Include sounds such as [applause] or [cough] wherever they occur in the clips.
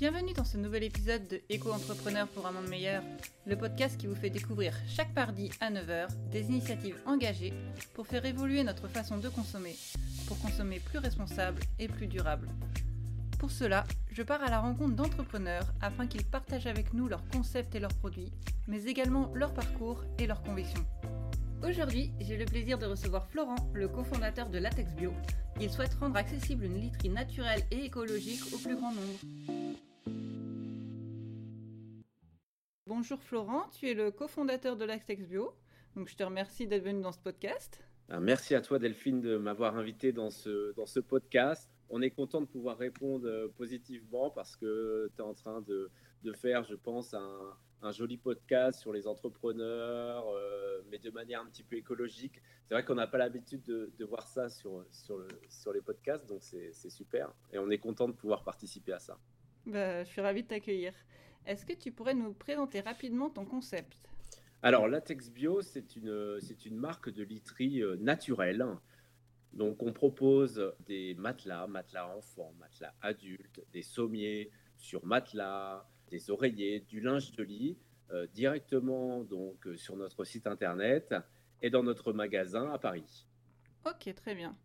Bienvenue dans ce nouvel épisode de Éco-entrepreneur pour un monde meilleur, le podcast qui vous fait découvrir chaque mardi à 9h des initiatives engagées pour faire évoluer notre façon de consommer, pour consommer plus responsable et plus durable. Pour cela, je pars à la rencontre d'entrepreneurs afin qu'ils partagent avec nous leurs concepts et leurs produits, mais également leur parcours et leurs convictions. Aujourd'hui, j'ai le plaisir de recevoir Florent, le cofondateur de Latex Bio. Il souhaite rendre accessible une literie naturelle et écologique au plus grand nombre. Bonjour Florent, tu es le cofondateur de Latex Bio. Donc je te remercie d'être venu dans ce podcast. Ah, merci à toi Delphine de m'avoir invité dans ce, dans ce podcast. On est content de pouvoir répondre euh, positivement parce que tu es en train de, de, faire, je pense, un, un joli podcast sur les entrepreneurs, euh, mais de manière un petit peu écologique. C'est vrai qu'on n'a pas l'habitude de, de, voir ça sur, sur, le, sur les podcasts, donc c'est super. Et on est content de pouvoir participer à ça. Bah, je suis ravie de t'accueillir. Est-ce que tu pourrais nous présenter rapidement ton concept? Alors, Latex Bio, c'est une, une marque de literie euh, naturelle. Donc, on propose des matelas, matelas enfants, matelas adultes, des sommiers sur matelas, des oreillers, du linge de lit euh, directement donc euh, sur notre site internet et dans notre magasin à Paris. Ok, très bien.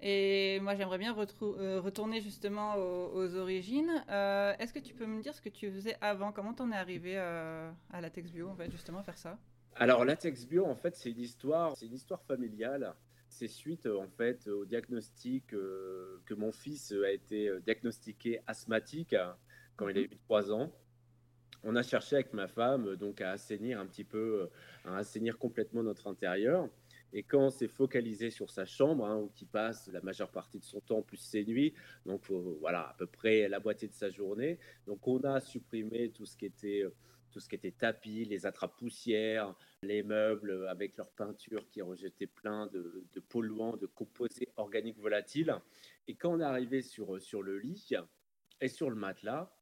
Et moi, j'aimerais bien euh, retourner justement aux, origines. Est-ce que tu peux me dire ce que tu faisais avant? Comment t'en es arrivé à Latex Bio, en fait, justement, faire ça? Alors, Latex Bio, en fait, c'est une histoire, c'est une histoire familiale. C'est suite, en fait, au diagnostic que mon fils a été diagnostiqué asthmatique quand il a eu 3 ans. On a cherché avec ma femme donc à assainir un petit peu, à assainir complètement notre intérieur. Et quand on s'est focalisé sur sa chambre, hein, où il passe la majeure partie de son temps, plus ses nuits, donc voilà, à peu près la moitié de sa journée, donc on a supprimé tout ce qui était, tout ce qui était tapis, les attrapes poussières, les meubles avec leur peinture qui rejetaient plein de, de polluants, de composés organiques volatiles. Et quand on est arrivé sur, sur le lit et sur le matelas,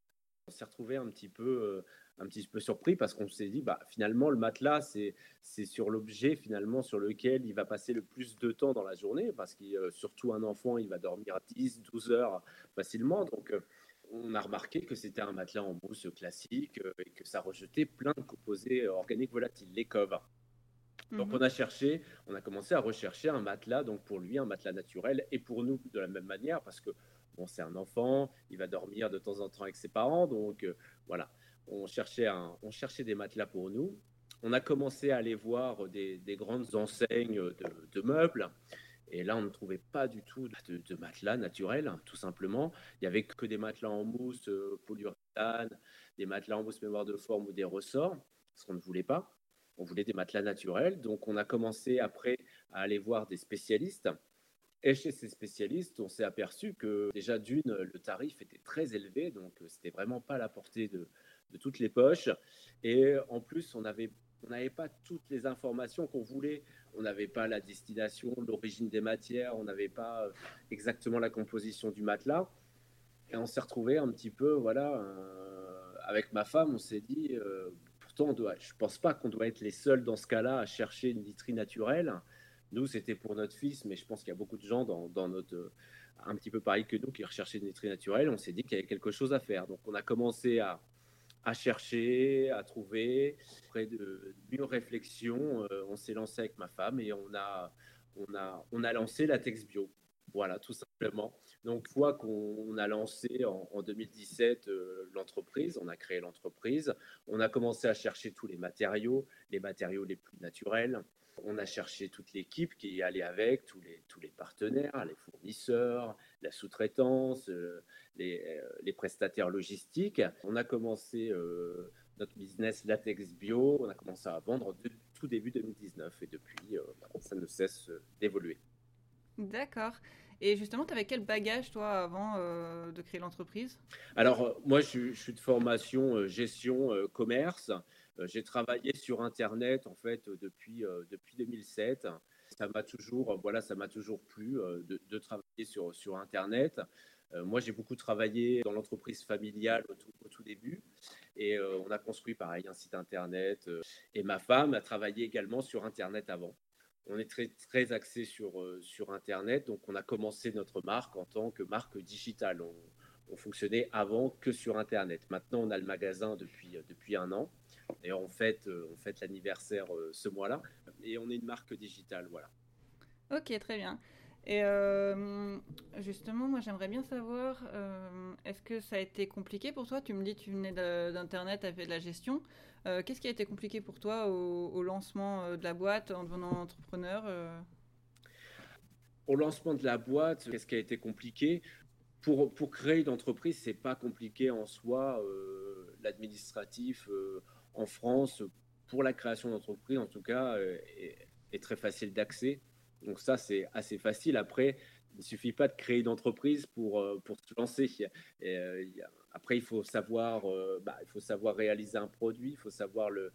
on s'est retrouvé un petit peu, euh, un petit peu surpris parce qu'on s'est dit, bah, finalement, le matelas, c'est, c'est sur l'objet finalement sur lequel il va passer le plus de temps dans la journée parce que euh, surtout un enfant, il va dormir 10, 12 heures facilement. Donc, euh, on a remarqué que c'était un matelas en mousse classique et que ça rejetait plein de composés organiques volatiles, les coves. Donc mhm. on a cherché, on a commencé à rechercher un matelas, donc pour lui un matelas naturel et pour nous de la même manière parce que Bon, c'est un enfant, il va dormir de temps en temps avec ses parents, donc euh, voilà. On cherchait, on cherchait des matelas pour nous. On a commencé à aller voir des, grandes enseignes de, meubles. Et là, on ne trouvait pas du tout de, matelas naturels, tout simplement. Il n'y avait que des matelas en mousse euh, polyuréthane, des matelas en mousse mémoire de forme ou des ressorts, ce qu'on ne voulait pas. On voulait des matelas naturels. Donc, on a commencé après à aller voir des spécialistes et chez ces spécialistes, on s'est aperçu que déjà d'une, le tarif était très élevé, donc euh, c'était vraiment pas la portée de, toutes les poches. Et en plus, on n'avait pas toutes les informations qu'on voulait. On n'avait pas la destination, l'origine des matières, on n'avait pas euh, exactement la composition du matelas. Et on s'est retrouvé un petit peu, voilà, euh, avec ma femme, on s'est dit, pourtant, on doit, je ne pense pas qu'on doit être les seuls dans ce cas-là à chercher une literie naturelle. Nous, c'était pour notre fils, mais je pense qu'il y a beaucoup de gens dans, notre, un petit peu pareil que nous, qui recherchaient une laiterie naturelle. On s'est dit qu'il y avait quelque chose à faire. Donc, on a commencé à, à chercher, à trouver. Après de mûres réflexions, euh, on s'est lancé avec ma femme et on a, on a, on a lancé la Tex Bio. Voilà, tout simplement. Donc, une fois qu'on a lancé en, 2017 euh, l'entreprise, on a créé l'entreprise, on a commencé à chercher tous les matériaux, les matériaux les plus naturels, on a cherché toute l'équipe qui y allait avec, tous les, tous les partenaires, les fournisseurs, la sous-traitance, euh, euh, les, prestataires logistiques. On a commencé euh, notre business Latex Bio, on a commencé à vendre de, tout début 2019 et depuis, ça ne cesse d'évoluer. D'accord. Et justement, tu avais quel bagage, toi, avant de créer l'entreprise? Alors, moi, je, suis de formation gestion commerce. J'ai travaillé sur Internet en fait depuis, depuis 2007. Ça m'a toujours, voilà, ça m'a toujours plu euh, de, travailler sur, Internet. moi, j'ai beaucoup travaillé dans l'entreprise familiale au tout, début et on a construit pareil un site Internet. et ma femme a travaillé également sur Internet avant. On est très, très axé sur, sur Internet, donc on a commencé notre marque en tant que marque digitale. On, on fonctionnait avant que sur Internet. Maintenant, on a le magasin depuis, depuis un an. D'ailleurs, on fête, on fête l'anniversaire ce mois-là. Et on est une marque digitale, voilà. Ok, très bien. Et euh, justement, moi j'aimerais bien savoir, euh, est-ce que ça a été compliqué pour toi? Tu me dis tu venais d'Internet, tu fait de la gestion. Euh, qu'est-ce qui a été compliqué pour toi au, lancement de la boîte en devenant entrepreneur Au lancement de la boîte, qu'est-ce qui a été compliqué? Pour, pour créer une entreprise, c'est pas compliqué en soi. L'administratif en France, pour la création d'entreprise en tout cas, est très facile d'accès. Donc ça, c'est assez facile. Après, il ne suffit pas de créer une entreprise pour, euh, pour se lancer. Euh, après, il faut, savoir, euh, bah, il faut savoir réaliser un produit, il faut savoir le,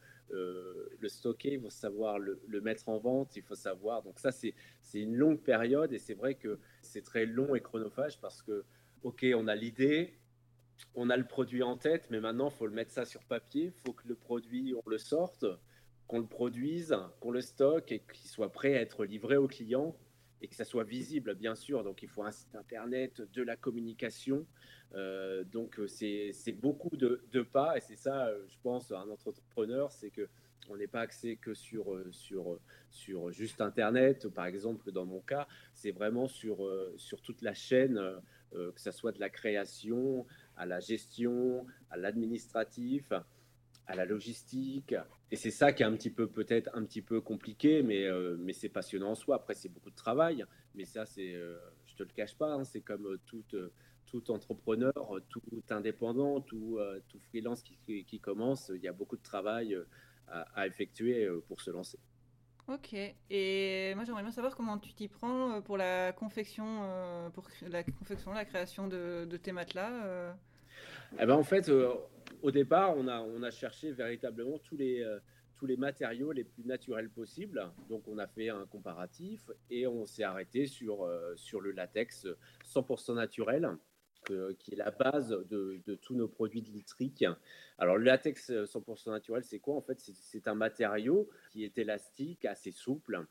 stocker, il faut savoir le, mettre en vente, il faut savoir. Donc ça, c'est une longue période et c'est vrai que c'est très long et chronophage parce que, OK, on a l'idée, on a le produit en tête, mais maintenant, il faut le mettre ça sur papier, il faut que le produit, on le sorte qu'on le produise, qu'on le stocke et qu'il soit prêt à être livré au client et que ça soit visible, bien sûr. Donc, il faut un site internet, de la communication. Euh, donc, euh, c'est beaucoup de, pas. Et c'est ça, euh, je pense, un entrepreneur, c'est que on n'est pas axé que sur, sur, sur juste Internet, par exemple, dans mon cas, c'est vraiment sur, sur toute la chaîne, que ce soit de la création à la gestion, à l'administratif à la logistique. Et c'est ça qui est un petit peu peut-être un petit peu compliqué, mais, euh, mais c'est passionnant en soi. Après, c'est beaucoup de travail, mais ça, c'est, euh, je te le cache pas, hein, c'est comme euh, tout, entrepreneur, tout indépendant, tout, tout freelance qui, qui, commence. Il y a beaucoup de travail à, effectuer pour se lancer. Ok. Et moi, j'aimerais bien savoir comment tu t'y prends pour la confection, pour la confection, la création de, de tes matelas. Eh ben, en fait, au départ, on a, cherché véritablement tous les, euh, tous les matériaux les plus naturels possibles. Donc, on a fait un comparatif et on s'est arrêté sur, euh, le latex 100% naturel. qui est la base de, de, tous nos produits de litrique. Alors, le latex 100% naturel, c'est quoi? En fait, c'est un matériau qui est élastique, assez souple,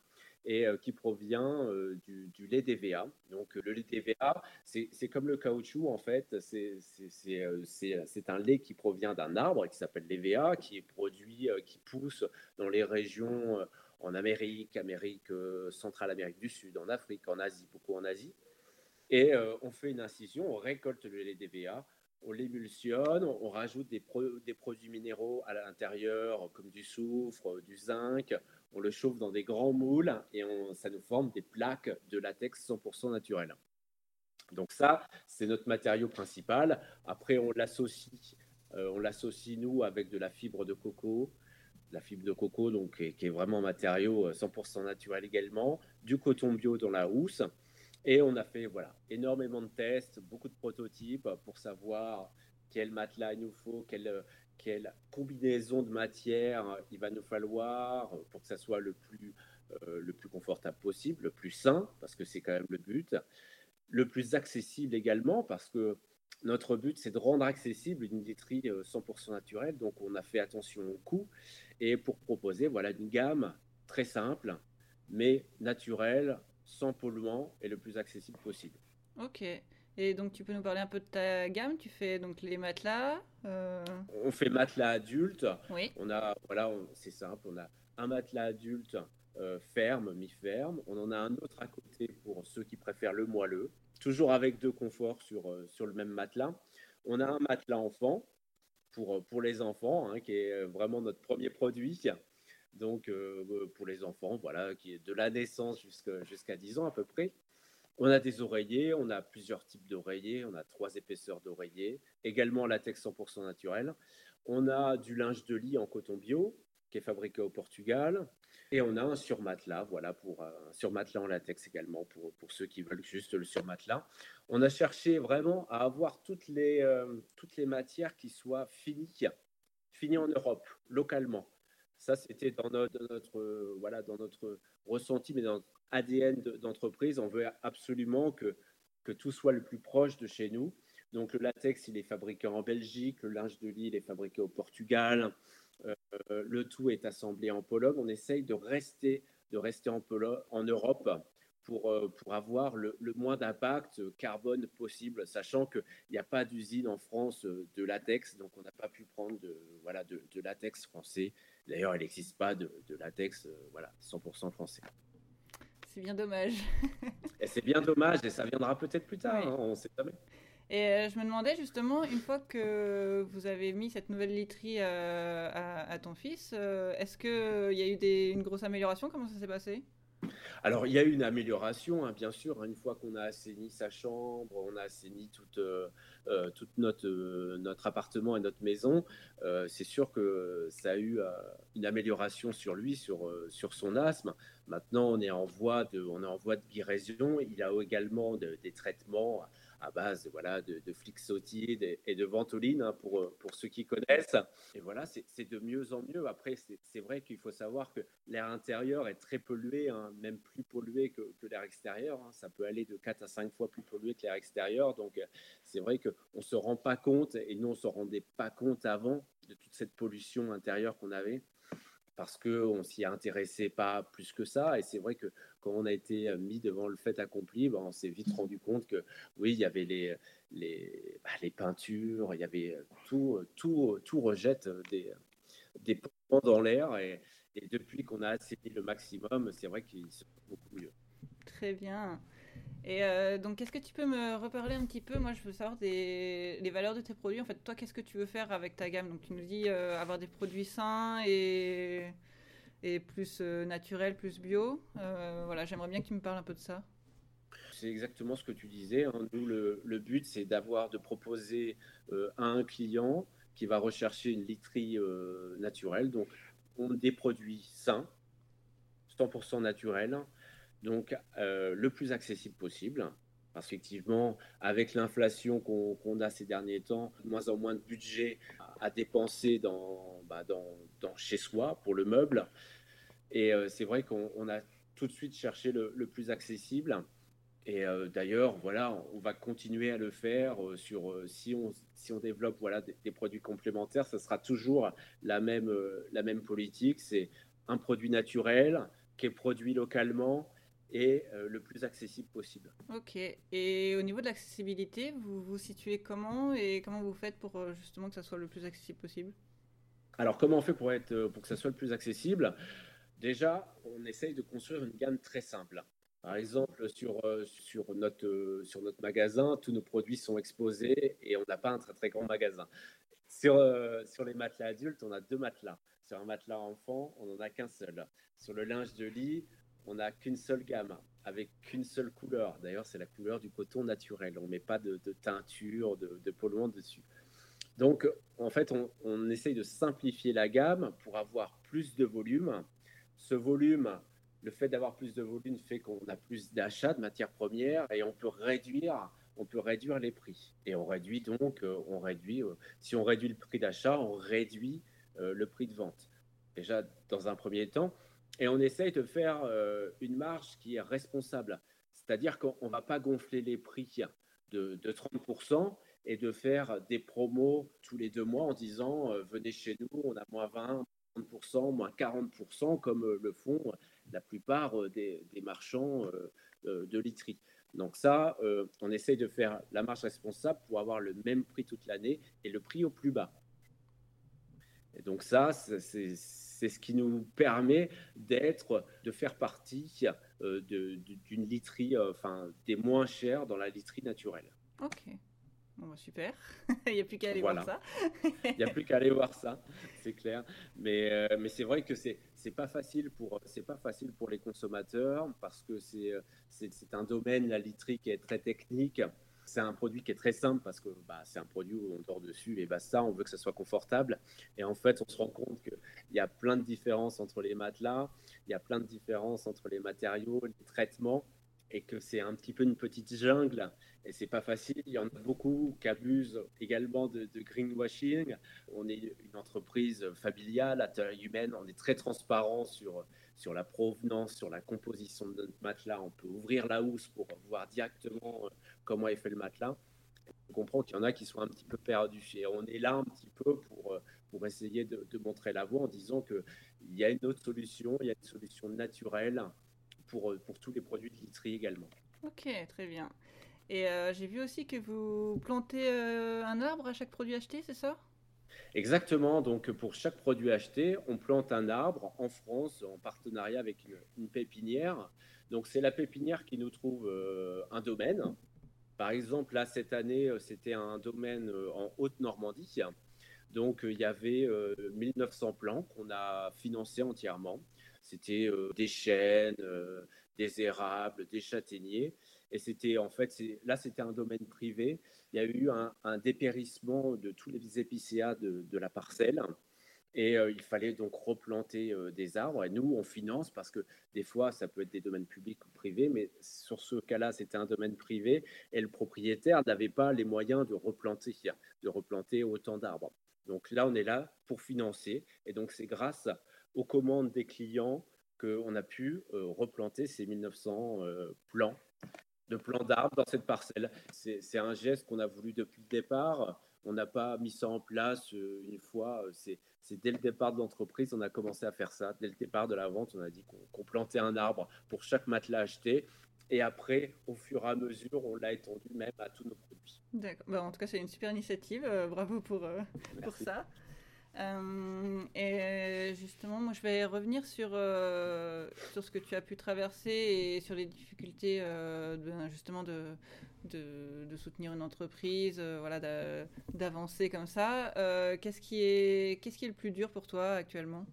et euh, qui provient euh, du, lait d'EVA. Donc le lait d'EVA, c'est comme le caoutchouc en fait, euh, c'est un lait qui provient d'un arbre qui s'appelle l'EVA, qui est produit, qui pousse dans les régions en Amérique, Amérique centrale, Amérique du Sud, en Afrique, en Asie, beaucoup en Asie. Et on fait une incision, on récolte le lait d'EVA, on l'émulsionne, on rajoute des, produits minéraux à l'intérieur, comme du soufre, du zinc, on le chauffe dans des grands moules et ça nous forme des plaques de latex 100% naturel. Donc ça, c'est notre matériau principal. Après, on l'associe, euh, on l'associe nous avec de la fibre de coco, la fibre de coco donc qui est, vraiment un matériau 100% euh, naturel également, du coton bio dans la housse. Et on a fait voilà énormément de tests, beaucoup de prototypes pour savoir quel matelas il nous faut, quel, quelle combinaison de matières il va nous falloir pour que ça soit le plus, euh, le plus confortable possible, le plus sain, parce que c'est quand même le but, le plus accessible également, parce que notre but, c'est de rendre accessible une literie 100% naturelle, donc on a fait attention au coût, et pour proposer voilà, une gamme très simple, mais naturelle, sans polluant, et le plus accessible possible. Ok. Et donc, tu peux nous parler un peu de ta gamme? Tu fais donc les matelas euh, On fait matelas adultes. Oui. On a, voilà, c'est simple, on a un matelas adulte euh, ferme, mi-ferme. On en a un autre à côté pour ceux qui préfèrent le moelleux. Toujours avec deux conforts sur, euh, sur le même matelas. On a un matelas enfant pour, pour les enfants, hein, qui est vraiment notre premier produit. Donc, pour les enfants, voilà, qui est de la naissance jusqu'à 10 ans à peu près. On a des oreillers, on a plusieurs types d'oreillers, on a trois épaisseurs d'oreillers, également latex 100% naturel. On a du linge de lit en coton bio qui est fabriqué au Portugal. Et on a un surmatelas, voilà, pour un surmatelas en latex également, pour, pour ceux qui veulent juste le surmatelas. On a cherché vraiment à avoir toutes les, euh, toutes les matières qui soient finies, finies en Europe, localement. Ça, c'était dans notre, notre, voilà, dans notre ressenti, mais dans ADN d'entreprise. On veut absolument que, que tout soit le plus proche de chez nous. Donc le latex, il est fabriqué en Belgique, le linge de lit, il est fabriqué au Portugal, euh, le tout est assemblé en Pologne. On essaye de rester, de rester en, Pologne, en Europe pour, pour avoir le, moins d'impact carbone possible, sachant qu'il n'y a pas d'usine en France de latex, donc on n'a pas pu prendre de, voilà, de, latex français. D'ailleurs, il n'existe pas de, latex voilà, 100% français. C'est bien dommage. [laughs] et c'est bien dommage, et ça viendra peut-être plus tard, hein, on ne sait jamais. Et euh, je me demandais justement, une fois que vous avez mis cette nouvelle literie euh, à, ton fils, euh, est-ce qu'il y a eu une grosse amélioration? Comment ça s'est passé? Alors, il y a eu une amélioration, hein, bien sûr. Une fois qu'on a assaini sa chambre, on a assaini toute, toute notre, notre appartement et notre maison, c'est sûr que ça a eu une amélioration sur lui, sur, sur son asthme. Maintenant, on est en voie de, on est en voie de guérison. Il a également des traitements à base voilà, de, de flixotide et de ventoline hein, pour, pour ceux qui connaissent. Et voilà, c'est de mieux en mieux. Après, c'est vrai qu'il faut savoir que l'air intérieur est très pollué, hein, même plus pollué que, l'air extérieur. Hein. Ça peut aller de 4 à 5 fois plus pollué que l'air extérieur. Donc, c'est vrai qu'on ne se rend pas compte, et nous, on ne se rendait pas compte avant de toute cette pollution intérieure qu'on avait parce qu'on s'y intéressait pas plus que ça. Et c'est vrai que quand on a été euh, mis devant le fait accompli, ben, on s'est vite rendu compte que oui, il y avait les, les, bah, les peintures, il y avait euh, tout, euh, tout, tout rejette des, des ponts dans l'air. Et, et, depuis qu'on a assaini le maximum, c'est vrai qu'il se beaucoup mieux. Très bien. Et donc, est-ce que tu peux me reparler un petit peu? Moi, je veux savoir des, les valeurs de tes produits. En fait, toi, qu'est-ce que tu veux faire avec ta gamme? Donc, tu nous dis avoir des produits sains et, et plus euh, naturels, plus bio. voilà, j'aimerais bien tu me parles un peu de ça. C'est exactement ce que tu disais. Hein. Nous, le, but, c'est d'avoir, de proposer à un client qui va rechercher une literie naturelle. Donc, on des produits sains, 100% naturels, donc euh, le plus accessible possible. Parce qu'effectivement, avec l'inflation qu'on a ces derniers temps, de moins en moins de budget à, dépenser dans, bah, dans, chez soi pour le meuble. Et euh, c'est vrai qu'on a tout de suite cherché le, plus accessible. Et euh, d'ailleurs, voilà, on va continuer à le faire sur si on si on développe voilà des, produits complémentaires, ce sera toujours la même la même politique. C'est un produit naturel qui est produit localement et euh, le plus accessible possible. Ok. Et au niveau de l'accessibilité, vous vous situez comment et comment vous faites pour euh, justement que ça soit le plus accessible possible? Alors, comment on fait pour, être, euh, pour que ça soit le plus accessible? Déjà, on essaye de construire une gamme très simple. Par exemple, sur, sur, notre, sur notre magasin, tous nos produits sont exposés et on n'a pas un très très grand magasin. Sur, sur les matelas adultes, on a deux matelas. Sur un matelas enfant, on n'en a qu'un seul. Sur le linge de lit, on n'a qu'une seule gamme, avec qu'une seule couleur. D'ailleurs, c'est la couleur du coton naturel. On ne met pas de, teinture, de, de, polluant dessus. Donc, en fait, on, essaye de simplifier la gamme pour avoir plus de volume. Ce volume, le fait d'avoir plus de volume fait qu'on a plus d'achats de matières premières et on peut réduire, on peut réduire les prix. Et on réduit donc, euh, on réduit, euh, si on réduit le prix d'achat, on réduit euh, le prix de vente. Déjà, dans un premier temps, et on essaye de faire une marge qui est responsable. C'est-à-dire qu'on ne va pas gonfler les prix de, 30% et de faire des promos tous les deux mois en disant venez chez nous, on a moins 20, 30%, moins 40%, comme euh, le font la plupart des, marchands de literie. Donc ça, on essaye de faire la marge responsable pour avoir le même prix toute l'année et le prix au plus bas. Et donc ça, c'est ce qui nous permet d'être, de faire partie euh, d'une literie, euh, enfin des moins chères dans la literie naturelle. Ok. Bon, bah, super. [laughs] Il n'y a plus qu'à aller voir ça. Il n'y a plus qu'à aller voir ça, c'est clair. Mais, euh, mais c'est vrai que c'est c'est pas facile pour pas facile pour les consommateurs parce que c'est c'est un domaine la literie qui est très technique c'est un produit qui est très simple parce que bah, c'est un produit où on dort dessus et basta, on veut que ça soit confortable. Et en fait, on se rend compte qu'il y a plein de différences entre les matelas, il y a plein de différences entre les matériaux, les traitements, et que c'est un petit peu une petite jungle et c'est pas facile. Il y en a beaucoup qui abusent également de, greenwashing. On est une entreprise familiale à taille humaine, on est très transparent sur sur la provenance, sur la composition de notre matelas. On peut ouvrir la housse pour voir directement euh, comment est fait le matelas. On comprend qu'il y en a qui sont un petit peu perdus. Et on est là un petit peu pour, euh, pour essayer de, montrer la voie en disant qu'il y a une autre solution, il y a une solution naturelle pour, pour tous les produits de literie également. Ok, très bien. Et j'ai vu aussi que vous plantez un arbre à chaque produit acheté, c'est ça? Exactement. Donc, pour chaque produit acheté, on plante un arbre en France en partenariat avec une, pépinière. Donc, c'est la pépinière qui nous trouve euh, un domaine. Par exemple, là, cette année, euh, c'était un domaine euh, en Haute-Normandie. Donc, il y avait 1900 plants qu'on a financés entièrement. C'était des chênes, des érables, des châtaigniers. Et c'était en fait, là, c'était un domaine privé. Il y a eu un, dépérissement de tous les épicéas de, la parcelle. Et euh, il fallait donc replanter euh, des arbres. Et nous, on finance parce que des fois, ça peut être des domaines publics ou privés, mais sur ce cas-là, c'était un domaine privé et le propriétaire n'avait pas les moyens de replanter, de replanter autant d'arbres. Donc là, on est là pour financer. Et donc, c'est grâce aux commandes des clients qu'on a pu euh, replanter ces 1900 plants de plants d'arbres dans cette parcelle. C'est un geste qu'on a voulu depuis le départ. On n'a pas mis ça en place euh, une fois. C'est dès le départ de l'entreprise, on a commencé à faire ça. Dès le départ de la vente, on a dit qu'on plantait un arbre pour chaque matelas acheté. Et après, au fur et à mesure, on l'a étendu même à tous nos produits. D'accord. Bah, en tout cas, c'est une super initiative. Euh, bravo pour, euh, pour ça. Euh, et justement, moi, je vais revenir sur, euh, sur ce que tu as pu traverser et sur les difficultés euh, justement de, de, soutenir une entreprise, voilà, d'avancer comme ça. qu'est-ce, qui est, qu'est-ce qui est le plus dur pour toi actuellement?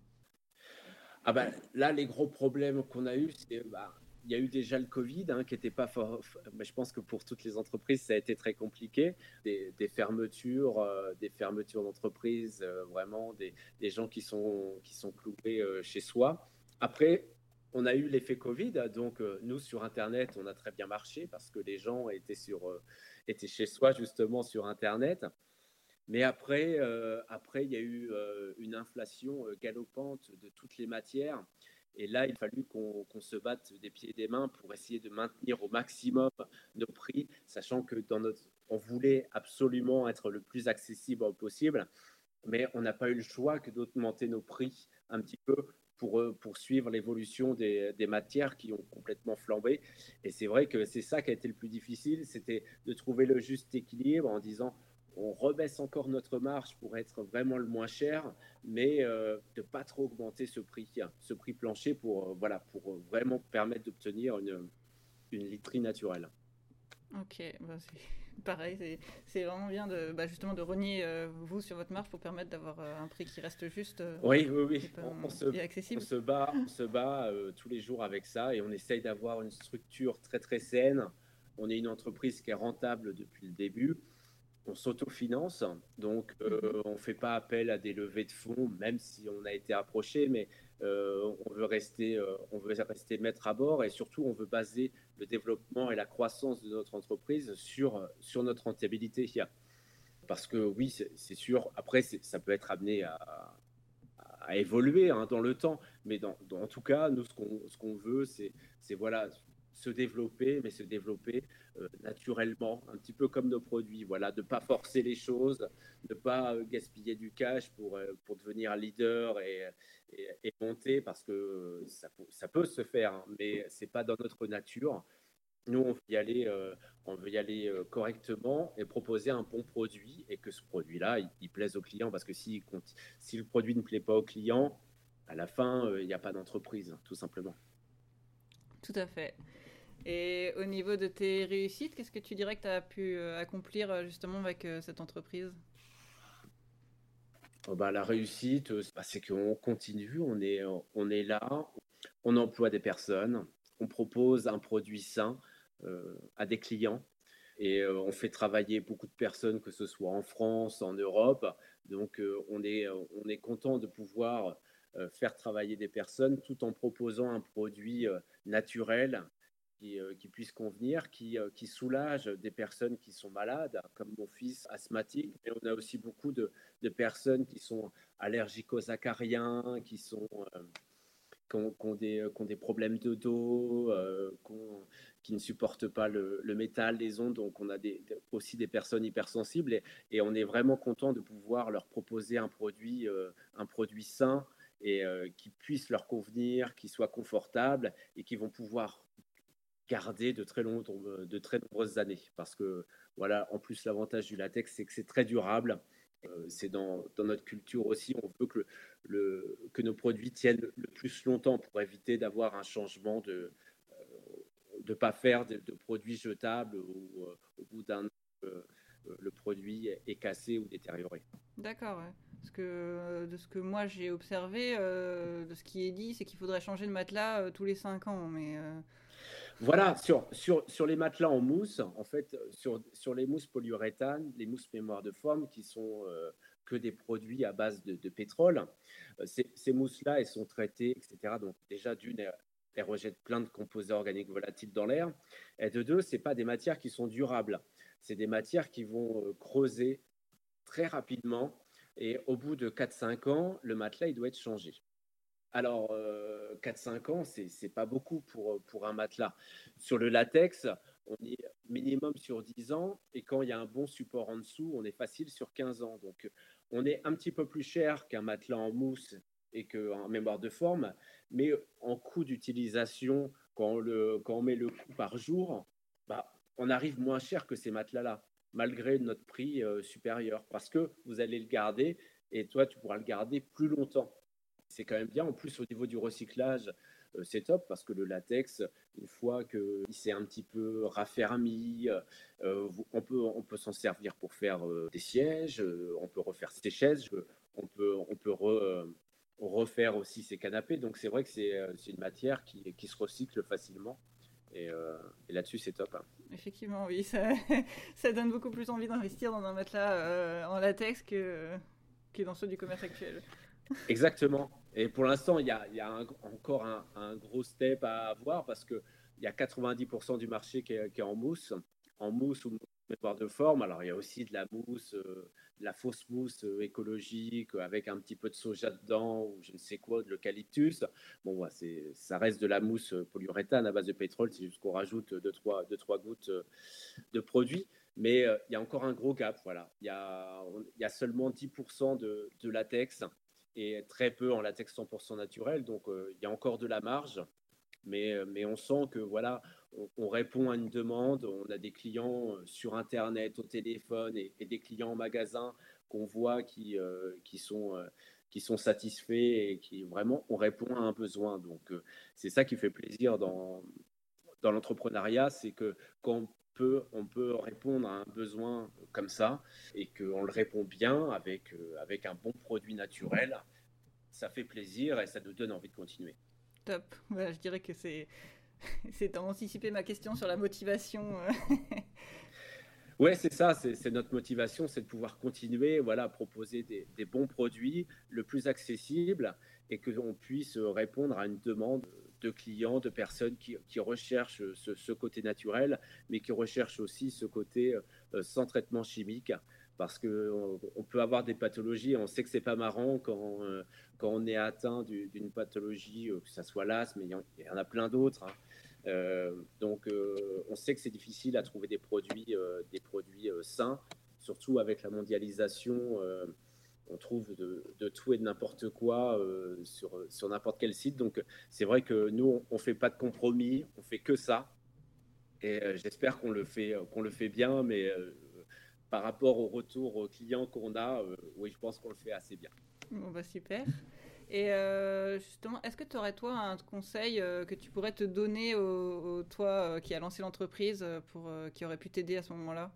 Ah ben, Là, les gros problèmes qu'on a eus, c'est bah, il y a eu déjà le Covid, hein, qui n'était pas fort. Mais je pense que pour toutes les entreprises, ça a été très compliqué. Des, fermetures, euh, des fermetures d'entreprises, euh, vraiment des, gens qui sont, cloués euh, chez soi. Après, on a eu l'effet Covid. Donc, nous, sur Internet, on a très bien marché parce que les gens étaient, sur, étaient chez soi, justement, sur Internet. Mais après, après, il y a eu une inflation galopante de toutes les matières. Et là, il a fallu qu'on se batte des pieds et des mains pour essayer de maintenir au maximum nos prix, sachant que dans notre, on voulait absolument être le plus accessible possible, mais on n'a pas eu le choix que d'augmenter nos prix un petit peu pour, euh, pour suivre l'évolution des, des, matières qui ont complètement flambé. Et c'est vrai que c'est ça qui a été le plus difficile, c'était de trouver le juste équilibre en disant on rebaisse encore notre marge pour être vraiment le moins cher, mais euh, de pas trop augmenter ce prix, ce prix plancher pour, euh, voilà, pour vraiment permettre d'obtenir une, une literie naturelle. Ok, bah, c'est [laughs] pareil, c'est vraiment bien de, bah, justement de renier euh, vous sur votre marge pour permettre d'avoir un prix qui reste juste. oui, oui, oui. on, se, accessible. on, se, bat, on se bat tous les jours avec ça et on essaye d'avoir une structure très très saine. On est une entreprise qui est rentable depuis le début on s'autofinance, donc euh, mhm. on ne fait pas appel à des levées de fonds, même si on a été approché, mais euh, on, veut rester, euh, on veut rester maître à bord et surtout on veut baser le développement et la croissance de notre entreprise sur, sur notre rentabilité. Parce que oui, c'est sûr, après ça peut être amené à, à évoluer hein, dans le temps, mais dans, en tout cas, nous ce qu'on veut, c'est voilà, se développer, mais se développer euh, naturellement, un petit peu comme nos produits. Voilà, de ne pas forcer les choses, de ne pas euh, gaspiller du cash pour, euh, pour devenir leader et, et, monter, parce que ça, ça peut se faire, hein, mais ce n'est pas dans notre nature. Nous, on veut y aller, on veut y aller correctement et proposer un bon produit et que ce produit-là, il, plaise au client. Parce que si, si le produit ne plaît pas au client, à la fin, il n'y a pas d'entreprise, tout simplement. Tout à fait. Et au niveau de tes réussites, qu'est-ce que tu dirais que tu as pu euh, accomplir euh, justement avec euh, cette entreprise? Oh bah, La réussite, bah, c'est qu'on continue, on est, on est là, on emploie des personnes, on propose un produit sain à des clients et on fait travailler beaucoup de personnes, que ce soit en France, en Europe. Donc on, est, on est content de pouvoir faire travailler des personnes tout en proposant un produit naturel euh, qui, puisse convenir, qui, euh, qui soulage des personnes qui sont malades, comme mon fils asthmatique. Mais on a aussi beaucoup de, de personnes qui sont allergiques aux acariens, qui, sont, euh, qui, ont, des, qui, ont, des, problèmes de dos, qui ne supportent pas le, métal, les ondes. Donc on a aussi des personnes hypersensibles et, on est vraiment content de pouvoir leur proposer un produit, un produit sain et qui puissent leur convenir, qui soient confortables et qui vont pouvoir garder de très, long, de très nombreuses années. Parce que, voilà, en plus, l'avantage du latex, c'est que c'est très durable. c'est dans, dans, notre culture aussi, on veut que, le, que nos produits tiennent le plus longtemps pour éviter d'avoir un changement de ne pas faire de, produits jetables ou au bout d'un an, le produit est cassé ou détérioré. D'accord. Parce que euh, de ce que moi j'ai observé, euh, de ce qui est dit, c'est qu'il faudrait changer de matelas euh, tous les 5 ans. Mais Voilà, sur, les matelas en mousse, en fait, sur, les mousses polyuréthane, les mousses mémoire de forme, qui sont que des produits à base de, pétrole, ces, ces mousses-là, elles sont traitées, etc. Donc déjà, d'une, elles rejettent plein de composés organiques volatiles dans l'air. Et de deux, ce pas des matières qui sont durables. C'est des matières qui vont creuser très rapidement et au bout de 4-5 ans, le matelas, il doit être changé. Alors, 4-5 euh, ans, c'est n'est pas beaucoup pour, pour un matelas. Sur le latex, on est minimum sur 10 ans, et quand il y a un bon support en dessous, on est facile sur 15 ans. Donc, on est un petit peu plus cher qu'un matelas en mousse et qu'en mémoire de forme, mais en coût d'utilisation, quand, quand on met le coût par jour, bah, on arrive moins cher que ces matelas-là malgré notre prix euh, supérieur, parce que vous allez le garder et toi, tu pourras le garder plus longtemps. C'est quand même bien. En plus, au niveau du recyclage, euh, c'est top parce que le latex, une fois qu'il s'est un petit peu raffermi, euh, on peut, on peut s'en servir pour faire des sièges, on peut refaire ses chaises, on peut, on peut refaire aussi ses canapés. Donc c'est vrai que c'est une matière qui, qui se recycle facilement. Euh, et, là-dessus, c'est top. Hein. Effectivement, oui. Ça, [laughs] ça, donne beaucoup plus envie d'investir dans un matelas euh, en latex que, que dans ceux du commerce actuel. Exactement. Et pour l'instant, il y a, encore un, gros step à avoir parce qu'il y a 90% du marché qui est, en mousse, en mousse ou mémoire de forme. Alors, il y a aussi de la mousse, euh, de la fausse mousse euh, écologique avec un petit peu de soja dedans ou je ne sais quoi, de l'eucalyptus. Bon, voilà, ça reste de la mousse polyuréthane à base de pétrole, c'est juste qu'on rajoute 2-3 deux, trois, gouttes euh, de produit. Mais il y a encore un gros gap. Voilà. Il, y a, seulement 10% de, de, latex et très peu en latex 100% naturel. Donc, il y a encore de la marge. Mais, mais on sent que voilà, on, répond à une demande, on a des clients euh, sur Internet, au téléphone et, des clients en magasin qu'on voit qui, euh, qui, sont, euh, qui sont satisfaits et qui vraiment, on répond à un besoin. Donc, c'est ça qui fait plaisir dans, dans l'entrepreneuriat, c'est que quand peut, on peut répondre à un besoin comme ça et qu'on le répond bien avec, avec un bon produit naturel, ça fait plaisir et ça nous donne envie de continuer. Top. je dirais que c'est [laughs] c'est anticiper ma question sur la motivation. Euh. [laughs] Ouais, c'est ça, c'est notre motivation, c'est de pouvoir continuer voilà, à proposer des, bons produits le plus accessible et que l'on puisse répondre à une demande de clients, de personnes qui, recherchent ce, côté naturel, mais qui recherchent aussi ce côté euh, sans traitement chimique. Parce qu'on on peut avoir des pathologies, on sait que c'est pas marrant quand, euh, quand on est atteint d'une pathologie, que ce soit l'asthme, mais il y, en a plein d'autres. Hein. Euh, donc, euh, on sait que c'est difficile à trouver des produits, euh, des produits sains, surtout avec la mondialisation on trouve de, tout et de n'importe quoi sur, sur n'importe quel site. Donc, c'est vrai que nous, on ne fait pas de compromis, on fait que ça. Et j'espère qu'on le, fait, qu'on le fait bien, mais par rapport au retour clients qu'on a, oui, je pense qu'on le fait assez bien. Bon, bah super. Et euh, justement, est-ce que tu aurais toi un conseil euh, que tu pourrais te donner toi euh, qui a lancé l'entreprise qui aurait pu t'aider à ce moment-là?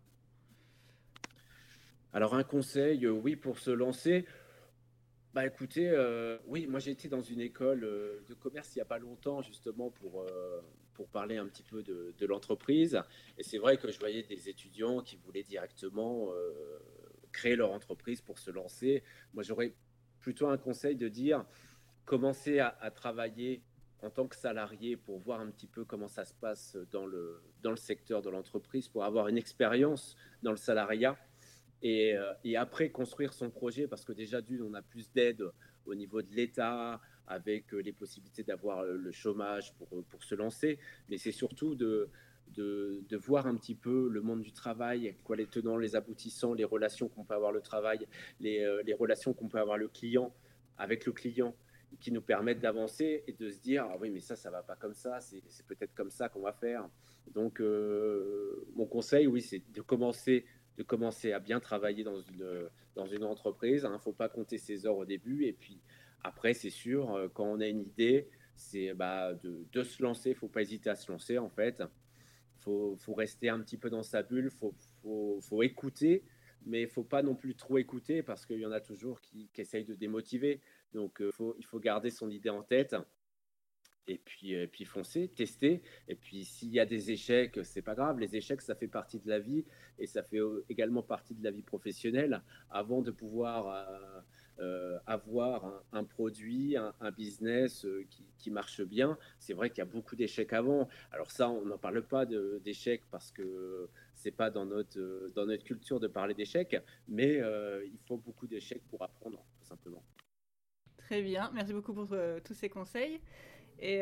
Alors un conseil, oui, pour se lancer. Bah écoutez, oui, moi j'ai été dans une école de commerce il n'y a pas longtemps justement pour, pour parler un petit peu de, l'entreprise. Et c'est vrai que je voyais des étudiants qui voulaient directement créer leur entreprise pour se lancer. Moi j'aurais plutôt un conseil de dire commencer à, travailler en tant que salarié pour voir un petit peu comment ça se passe dans le, dans le secteur de l'entreprise, pour avoir une expérience dans le salariat et, euh, et, après construire son projet parce que déjà d'une, on a plus d'aide au niveau de l'État avec euh, les possibilités d'avoir le chômage pour, pour se lancer, mais c'est surtout de, de, voir un petit peu le monde du travail, quoi les tenants, les aboutissants, les relations qu'on peut avoir le travail, les, euh, les relations qu'on peut avoir le client avec le client qui nous permettent d'avancer et de se dire ah oui mais ça ça va pas comme ça c'est peut-être comme ça qu'on va faire. Donc mon conseil oui c'est de commencer de commencer à bien travailler dans une dans une entreprise. Il hein. ne faut pas compter ses heures au début. Et puis après c'est sûr quand on a une idée c'est bah, de, de, se lancer. Il faut pas hésiter à se lancer en fait. Faut faut rester un petit peu dans sa bulle. Faut faut, faut écouter. Mais il faut pas non plus trop écouter parce qu'il y en a toujours qui, qui essayent de démotiver. Donc euh, il faut garder son idée en tête et puis, et puis foncer, tester. Et puis s'il y a des échecs, c'est pas grave. Les échecs, ça fait partie de la vie et ça fait euh, également partie de la vie professionnelle. Avant de pouvoir euh, euh, avoir un, produit, un, business euh, qui, marche bien. C'est vrai qu'il y a beaucoup d'échecs avant. Alors ça, on n'en parle pas d'échecs parce que c'est pas dans notre, euh, dans notre culture de parler d'échecs, mais il faut beaucoup d'échecs pour apprendre, tout simplement. Très bien, merci beaucoup pour tous ces conseils. Et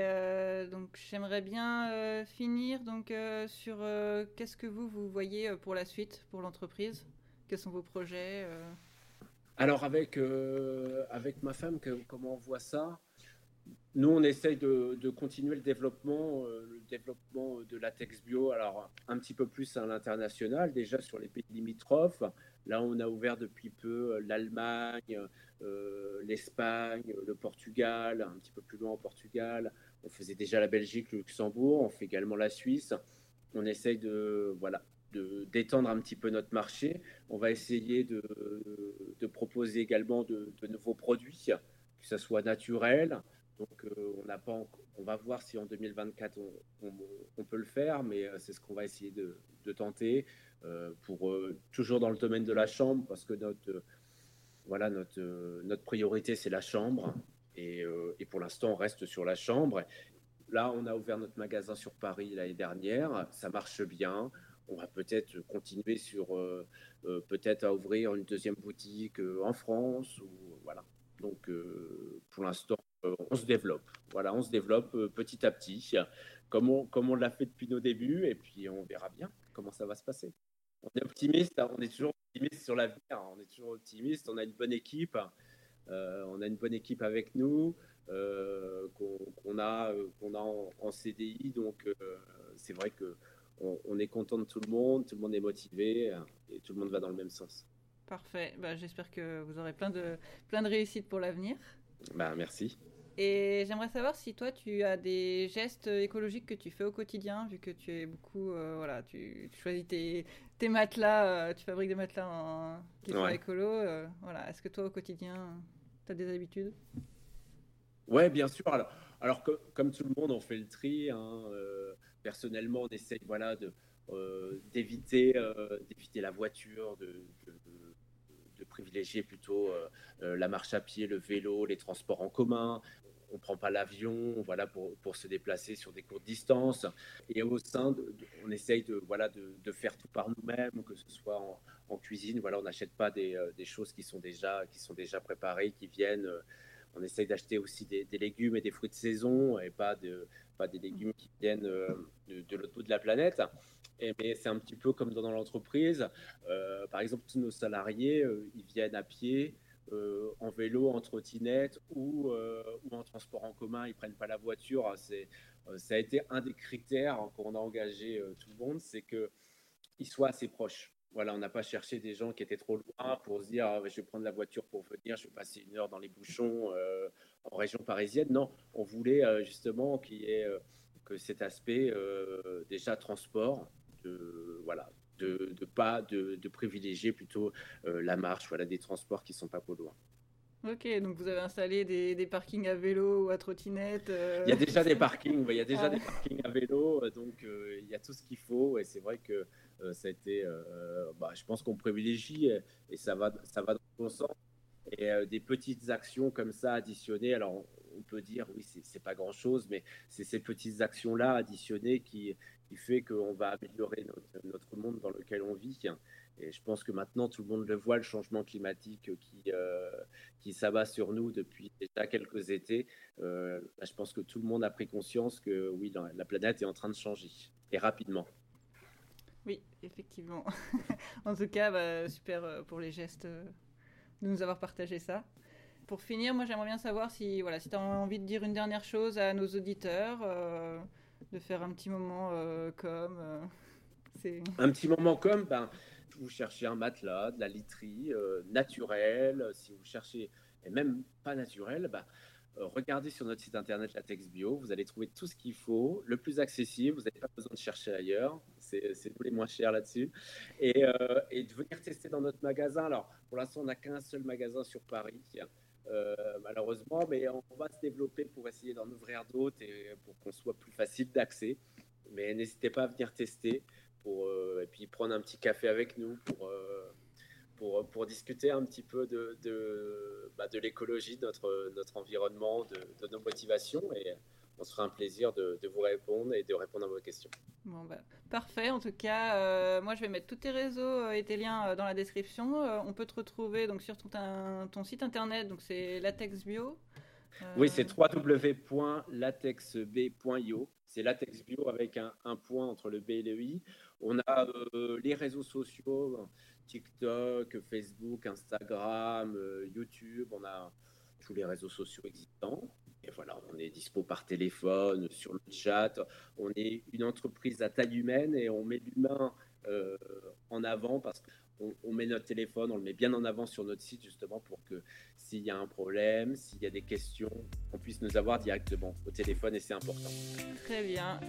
donc j'aimerais bien finir donc sur qu'est-ce que vous vous voyez pour la suite pour l'entreprise? Quels sont vos projets alors avec, euh, avec ma femme, comment on voit ça? Nous, on essaye de, continuer le développement, euh, le développement de latex bio, alors un petit peu plus à l'international, déjà sur les pays limitrophes. Là, on a ouvert depuis peu euh, l'Allemagne, l'Espagne, le Portugal, un petit peu plus loin au Portugal. On faisait déjà la Belgique, le Luxembourg, on fait également la Suisse. On essaye de, voilà, d'étendre un petit peu notre marché. On va essayer de, de proposer également de, nouveaux produits, que ce soit naturel. Donc, euh, on pas, on va voir si en 2024 on, on, peut le faire, mais euh, c'est ce qu'on va essayer de, de tenter euh, pour toujours dans le domaine de la chambre, parce que notre, voilà, notre, notre priorité c'est la chambre, et, pour l'instant on reste sur la chambre. Là, on a ouvert notre magasin sur Paris l'année dernière, ça marche bien on va peut-être continuer sur euh, euh, peut-être à ouvrir une deuxième boutique euh, en France voilà. Donc pour l'instant, on se développe. Voilà, on se développe petit à petit, comme on, comme on l'a fait depuis nos débuts, et puis on verra bien comment ça va se passer. On est optimiste, hein, on est toujours optimiste sur l'avenir, hein, on est toujours optimiste, on a une bonne équipe, on a une bonne équipe avec nous, qu'on a, qu'on a en, CDI, donc c'est vrai que on, est content de tout le monde, tout le monde est motivé euh, et tout le monde va dans le même sens. Parfait. Bah, J'espère que vous aurez plein de, plein de réussites pour l'avenir. Bah, merci. Et j'aimerais savoir si toi, tu as des gestes écologiques que tu fais au quotidien, vu que tu es beaucoup, euh, voilà, tu, choisis tes, tes matelas, euh, tu fabriques des matelas en, qui sont écolo. voilà. Est-ce que toi, au quotidien, tu as des habitudes? Ouais, bien sûr. Alors, alors comme tout le monde, on fait le tri. Hein, personnellement, on essaye voilà, de, euh, d'éviter, euh, d'éviter la voiture, de, de, privilégier plutôt euh, la marche à pied, le vélo, les transports en commun. On ne prend pas l'avion voilà, pour, se déplacer sur des courtes distances. Et au sein, on essaye de, voilà, de, faire tout par nous-mêmes, que ce soit en, cuisine. Voilà, on n'achète pas des, des, choses qui sont, déjà, qui sont déjà préparées, qui viennent on essaye d'acheter aussi des, légumes et des fruits de saison et pas, de, pas des légumes qui viennent euh, de, l'autre bout de la planète. Mais c'est un petit peu comme dans l'entreprise. Euh, par exemple, tous nos salariés, euh, ils viennent à pied, en vélo, en trottinette ou, en transport en commun. Ils prennent pas la voiture. C'est, ça a été un des critères quand on a engagé tout le monde, c'est qu'ils soient assez proches. Voilà, on n'a pas cherché des gens qui étaient trop loin pour se dire ah, je vais prendre la voiture pour venir, je vais passer une heure dans les bouchons euh, en région parisienne. Non, on voulait euh, justement qu'il y ait euh, que cet aspect déjà transport, de, voilà, de, pas de, privilégier plutôt la marche, voilà, des transports qui sont pas trop loin. Ok, donc vous avez installé des, parkings à vélo ou à trottinette Il y a déjà des parkings, il y a déjà des parkings à vélo, donc il y a tout ce qu'il faut et c'est vrai que euh, ça a été, euh, bah, je pense qu'on privilégie et, ça va, ça va dans le bon sens. Et euh, des petites actions comme ça additionnées, alors on, peut dire oui, c'est pas grand chose, mais c'est ces petites actions-là additionnées qui, qui fait qu'on va améliorer notre, monde dans lequel on vit. Et je pense que maintenant, tout le monde le voit, le changement climatique qui, qui s'abat sur nous depuis déjà quelques étés. Bah, je pense que tout le monde a pris conscience que oui, la planète est en train de changer, et rapidement. Oui, effectivement. [laughs] en tout cas, bah, super euh, pour les gestes euh, de nous avoir partagé ça. Pour finir, moi j'aimerais bien savoir si, voilà, si tu as envie de dire une dernière chose à nos auditeurs, euh, de faire un petit moment euh, comme. Euh, [laughs] un petit moment comme, ben, vous cherchez un matelas, de la literie naturelle, si vous cherchez, et même pas naturel, ben, regardez sur notre site internet Latex Bio, vous allez trouver tout ce qu'il faut, le plus accessible, vous n'avez pas besoin de chercher ailleurs, c'est tous les moins chers là-dessus, et, et, de venir tester dans notre magasin. Alors, pour l'instant, on n'a qu'un seul magasin sur Paris. Euh, malheureusement, mais on va se développer pour essayer d'en ouvrir d'autres et pour qu'on soit plus facile d'accès. Mais n'hésitez pas à venir tester pour, euh, et puis prendre un petit café avec nous pour, euh, pour, pour discuter un petit peu de, de, bah, de l'écologie, de notre, notre environnement, de, de nos motivations. Et, on se fera un plaisir de, vous répondre et de répondre à vos questions. Bon, bah, parfait. En tout cas, euh, moi, je vais mettre tous tes réseaux euh, et tes liens euh, dans la description. on peut te retrouver donc sur ton, ton site internet, donc c'est Latex Bio. Oui, c'est www.latexb.io. C'est Latex Bio avec un, point entre le B et le I. On a les réseaux sociaux, TikTok, Facebook, Instagram, YouTube. On a tous les réseaux sociaux existants voilà, on est dispo par téléphone, sur le chat. On est une entreprise à taille humaine et on met l'humain euh, en avant parce qu'on on met notre téléphone, on le met bien en avant sur notre site justement pour que s'il y a un problème, s'il y a des questions, on puisse nous avoir directement au téléphone et c'est important. Très bien.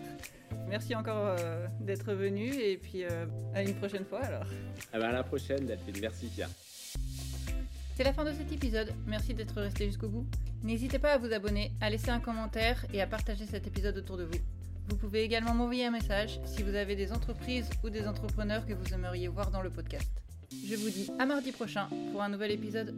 Merci encore euh, d'être venu et puis euh, à une prochaine fois alors. Ah ben, à la prochaine Delphine, merci Pierre. C'est la fin de cet épisode, merci d'être resté jusqu'au bout. N'hésitez pas à vous abonner, à laisser un commentaire et à partager cet épisode autour de vous. Vous pouvez également m'envoyer un message si vous avez des entreprises ou des entrepreneurs que vous aimeriez voir dans le podcast. Je vous dis à mardi prochain pour un nouvel épisode.